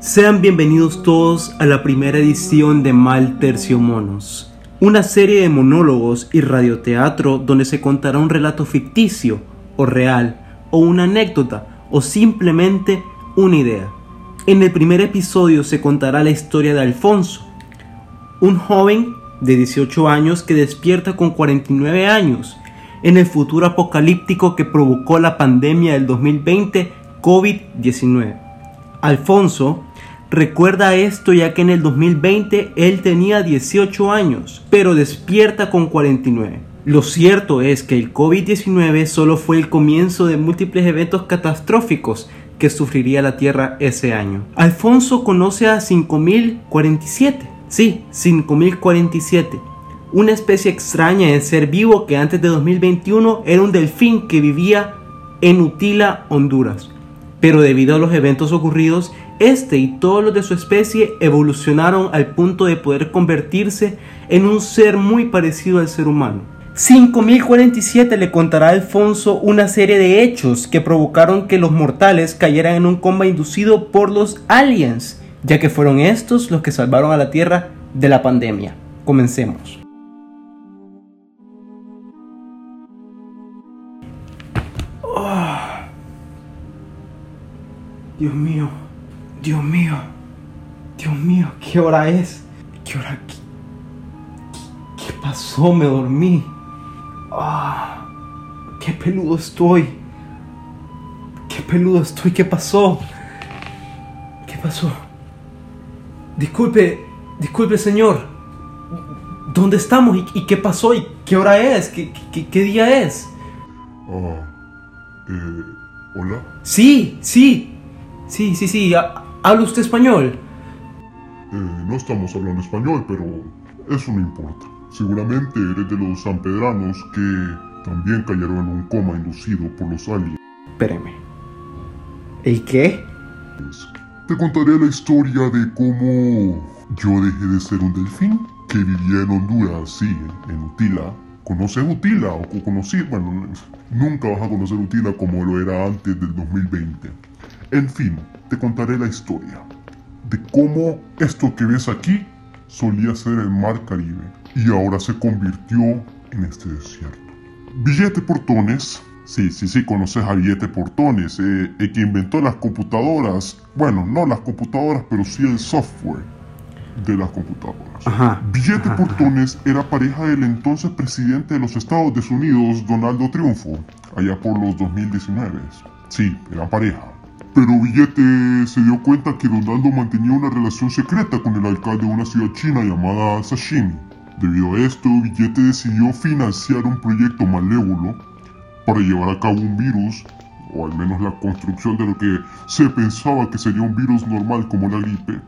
Sean bienvenidos todos a la primera edición de Mal Tercio Monos, una serie de monólogos y radioteatro donde se contará un relato ficticio o real, o una anécdota, o simplemente una idea. En el primer episodio se contará la historia de Alfonso, un joven de 18 años que despierta con 49 años en el futuro apocalíptico que provocó la pandemia del 2020 COVID-19. Alfonso recuerda esto ya que en el 2020 él tenía 18 años, pero despierta con 49. Lo cierto es que el COVID-19 solo fue el comienzo de múltiples eventos catastróficos que sufriría la Tierra ese año. Alfonso conoce a 5047, sí, 5047, una especie extraña de ser vivo que antes de 2021 era un delfín que vivía en Utila, Honduras. Pero debido a los eventos ocurridos, este y todos los de su especie evolucionaron al punto de poder convertirse en un ser muy parecido al ser humano. 5047 le contará a Alfonso una serie de hechos que provocaron que los mortales cayeran en un coma inducido por los aliens, ya que fueron estos los que salvaron a la Tierra de la pandemia. Comencemos. Dios mío, Dios mío, Dios mío, ¿qué hora es? ¿Qué hora? ¿Qué, qué pasó? Me dormí. Ah, qué peludo estoy. Qué peludo estoy. ¿Qué pasó? ¿Qué pasó? Disculpe, disculpe, señor. ¿Dónde estamos? ¿Y, qué pasó? ¿Y qué hora es? ¿Qué, qué, día es? Ah, eh, ¿hola? Sí, sí. Sí, sí, sí. ¿Habla usted español? Eh, no estamos hablando español, pero eso no importa. Seguramente eres de los sanpedranos que también cayeron en un coma inducido por los aliens. Espéreme. ¿El qué? Te contaré la historia de cómo yo dejé de ser un delfín que vivía en Honduras, sí, en Utila. ¿Conoces Utila? O conocí, bueno, nunca vas a conocer Utila como lo era antes del 2020. En fin, te contaré la historia de cómo esto que ves aquí solía ser el mar Caribe y ahora se convirtió en este desierto. Billete Portones, sí, sí, sí, conoces a Billete Portones, eh, el que inventó las computadoras, bueno, no las computadoras, pero sí el software de las computadoras. Billete Portones era pareja del entonces presidente de los Estados Unidos, Donaldo Triunfo, allá por los 2019. Sí, era pareja. Pero Billete se dio cuenta que Donaldo mantenía una relación secreta con el alcalde de una ciudad china llamada Sashimi. Debido a esto, Billete decidió financiar un proyecto malévolo para llevar a cabo un virus, o al menos la construcción de lo que se pensaba que sería un virus normal como la gripe,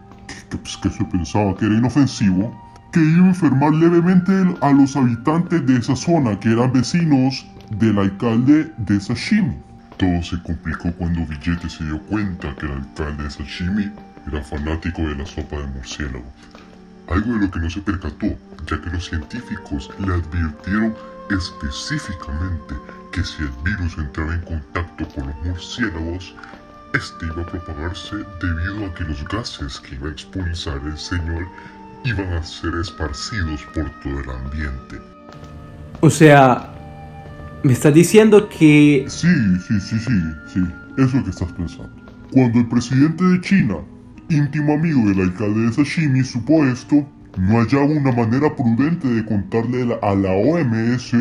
que, pues, que se pensaba que era inofensivo, que iba a enfermar levemente a los habitantes de esa zona que eran vecinos del alcalde de Sashimi. Todo se complicó cuando Billete se dio cuenta que el alcalde de Sashimi era fanático de la sopa de murciélago. Algo de lo que no se percató, ya que los científicos le advirtieron específicamente que si el virus entraba en contacto con los murciélagos, este iba a propagarse debido a que los gases que iba a expulsar el señor iban a ser esparcidos por todo el ambiente. O sea, me estás diciendo que... Sí, sí, sí, sí, sí. Eso que estás pensando. Cuando el presidente de China, íntimo amigo del alcalde de Sashimi, supo esto, no hallaba una manera prudente de contarle a la OMS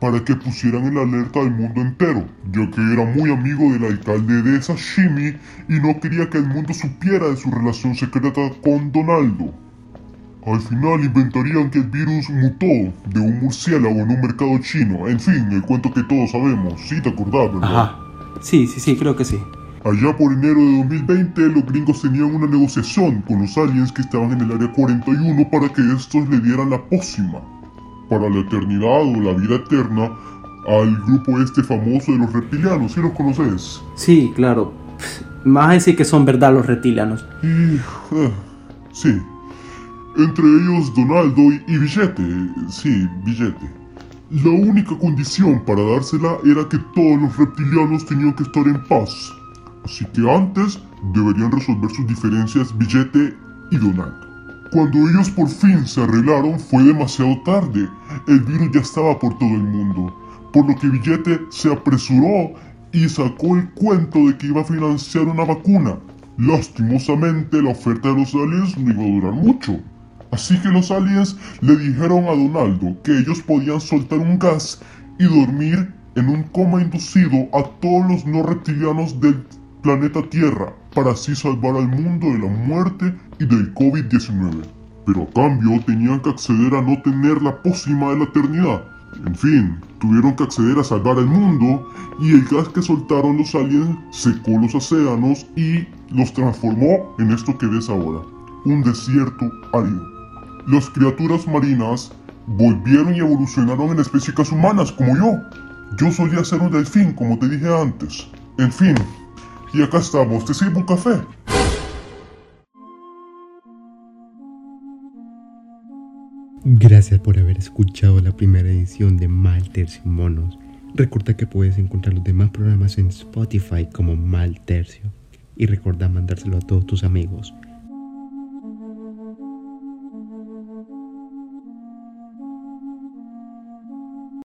para que pusieran en alerta al mundo entero, ya que era muy amigo del alcalde de Sashimi y no quería que el mundo supiera de su relación secreta con Donaldo. Al final inventarían que el virus mutó de un murciélago en un mercado chino. En fin, el cuento que todos sabemos. Sí, te acordás, ¿verdad? Ajá. Sí, sí, sí, creo que sí. Allá por enero de 2020, los gringos tenían una negociación con los aliens que estaban en el área 41 para que estos le dieran la pócima para la eternidad o la vida eterna al grupo este famoso de los reptilianos. ¿Sí los conoces? Sí, claro. Más decir que son verdad los reptilianos. Y, eh, sí, entre ellos Donaldo y Billete, sí, Billete. La única condición para dársela era que todos los reptilianos tenían que estar en paz, Así que antes deberían resolver sus diferencias Billete y Donald. Cuando ellos por fin se arreglaron fue demasiado tarde. El virus ya estaba por todo el mundo. Por lo que Billete se apresuró y sacó el cuento de que iba a financiar una vacuna. Lastimosamente la oferta de los aliens no iba a durar mucho. Así que los aliens le dijeron a Donaldo que ellos podían soltar un gas y dormir en un coma inducido a todos los no reptilianos del planeta Tierra para así salvar al mundo de la muerte y del COVID-19. Pero a cambio tenían que acceder a no tener la pócima de la eternidad. En fin, tuvieron que acceder a salvar el mundo y el gas que soltaron los aliens secó los océanos y los transformó en esto que ves ahora, un desierto árido. Las criaturas marinas volvieron y evolucionaron en especies humanas como yo. Yo solía ser un delfín, como te dije antes. En fin, y acá estamos, ¿te sirvo un café? Gracias por haber escuchado la primera edición de Mal Tercio Monos. Recuerda que puedes encontrar los demás programas en Spotify como Mal Tercio. Y recuerda mandárselo a todos tus amigos.